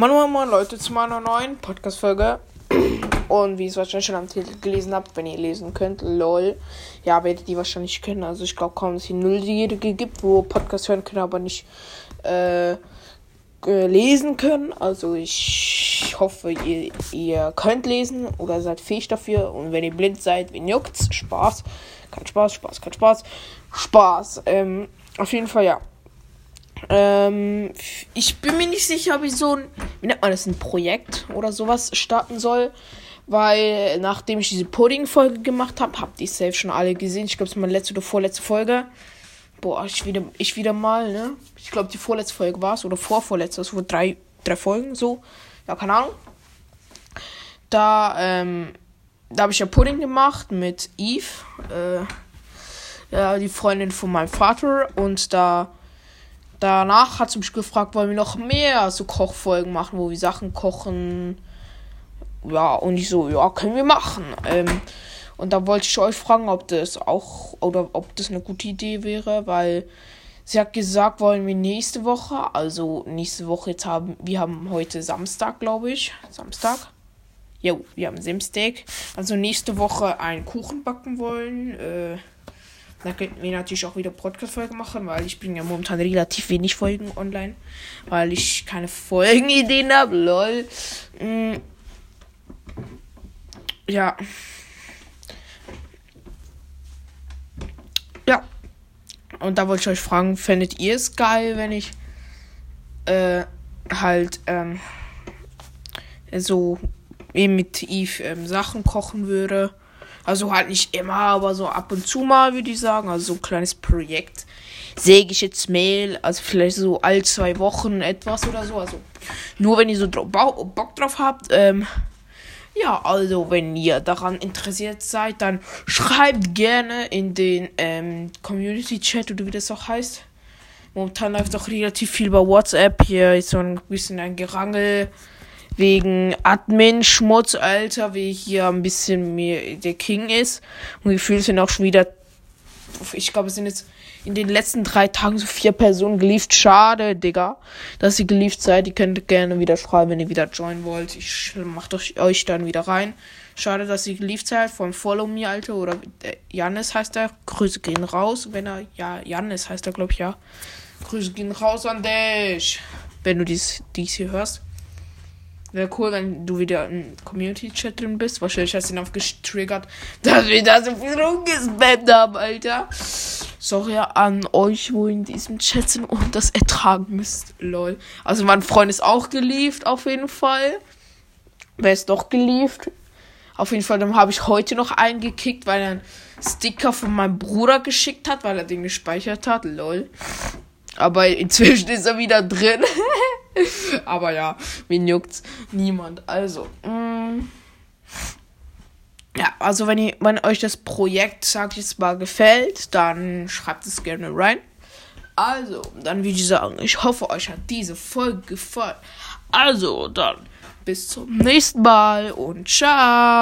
Moin Moin Moin Leute zu meiner neuen Podcast-Folge. Und wie ihr es wahrscheinlich schon am Titel gelesen habt, wenn ihr lesen könnt, lol. Ja, werdet ihr wahrscheinlich können. Also ich glaube kaum, dass es hier Nulljährige gibt, wo Podcast hören können, aber nicht äh, lesen können. Also ich hoffe, ihr, ihr könnt lesen oder seid fähig dafür. Und wenn ihr blind seid, wen juckt's? Spaß. Kein Spaß, Spaß, kein Spaß. Spaß. Ähm, auf jeden Fall ja. Ähm, ich bin mir nicht sicher, ob ich so ein, wie nennt man das, ein Projekt oder sowas starten soll. Weil nachdem ich diese Pudding-Folge gemacht habe, habt ihr safe schon alle gesehen. Ich glaube, es ist meine letzte oder vorletzte Folge. Boah, ich wieder, ich wieder mal, ne? Ich glaube, die vorletzte Folge war es oder vorvorletzte. Es wurden drei, drei Folgen so. Ja, keine Ahnung. Da, ähm, da habe ich ja Pudding gemacht mit Eve. Äh, ja, die Freundin von meinem Vater. Und da Danach hat sie mich gefragt, wollen wir noch mehr so Kochfolgen machen, wo wir Sachen kochen. Ja, und ich so, ja, können wir machen. Ähm, und da wollte ich euch fragen, ob das auch oder ob das eine gute Idee wäre, weil sie hat gesagt, wollen wir nächste Woche, also nächste Woche jetzt haben, wir haben heute Samstag, glaube ich. Samstag. Jo, wir haben Samstag. Also nächste Woche einen Kuchen backen wollen. Äh, da könnten wir natürlich auch wieder Podcast-Folgen machen, weil ich bringe ja momentan relativ wenig Folgen online, weil ich keine Folgenideen habe. Lol. Mm. Ja. Ja. Und da wollte ich euch fragen, fändet ihr es geil, wenn ich äh, halt ähm, so eben mit Eve ähm, Sachen kochen würde? Also halt nicht immer, aber so ab und zu mal, würde ich sagen. Also so ein kleines Projekt. Säge ich jetzt Mehl, also vielleicht so all zwei Wochen etwas oder so. Also nur wenn ihr so Bock drauf habt. Ähm, ja, also wenn ihr daran interessiert seid, dann schreibt gerne in den ähm, Community Chat oder wie das auch heißt. Momentan läuft auch relativ viel bei WhatsApp. Hier ist so ein bisschen ein Gerangel wegen Admin-Schmutz, Alter, wie hier ein bisschen mehr der King ist. Und gefühlt sind auch schon wieder, ich glaube, es sind jetzt in den letzten drei Tagen so vier Personen geliefert. Schade, Digga, dass ihr geliefert seid. Ihr könnt gerne wieder schreiben, wenn ihr wieder joinen wollt. Ich macht euch dann wieder rein. Schade, dass ihr geliefert seid. Von Follow Me, Alter. Oder äh, Janis heißt er. Grüße gehen raus. Wenn er, ja, Janis heißt er, glaube ich, ja. Grüße gehen raus an dich. Wenn du dies, dies hier hörst. Wäre cool, wenn du wieder im Community-Chat drin bist. Wahrscheinlich hast du ihn aufgetriggert, dass wir da so viel rumgespammt haben, Alter. Sorry an euch, wo in diesem Chat sind und das ertragen müsst. Lol. Also mein Freund ist auch gelieft, auf jeden Fall. Wer ist doch gelieft? Auf jeden Fall, dann habe ich heute noch eingekickt, weil er einen Sticker von meinem Bruder geschickt hat, weil er den gespeichert hat. Lol. Aber inzwischen ist er wieder drin. Aber ja, wen juckt's? Niemand. Also, mm, ja, also wenn, ihr, wenn euch das Projekt, sag ich jetzt mal, gefällt, dann schreibt es gerne rein. Also, dann würde ich sagen, ich hoffe, euch hat diese Folge gefallen. Also, dann bis zum nächsten Mal und ciao.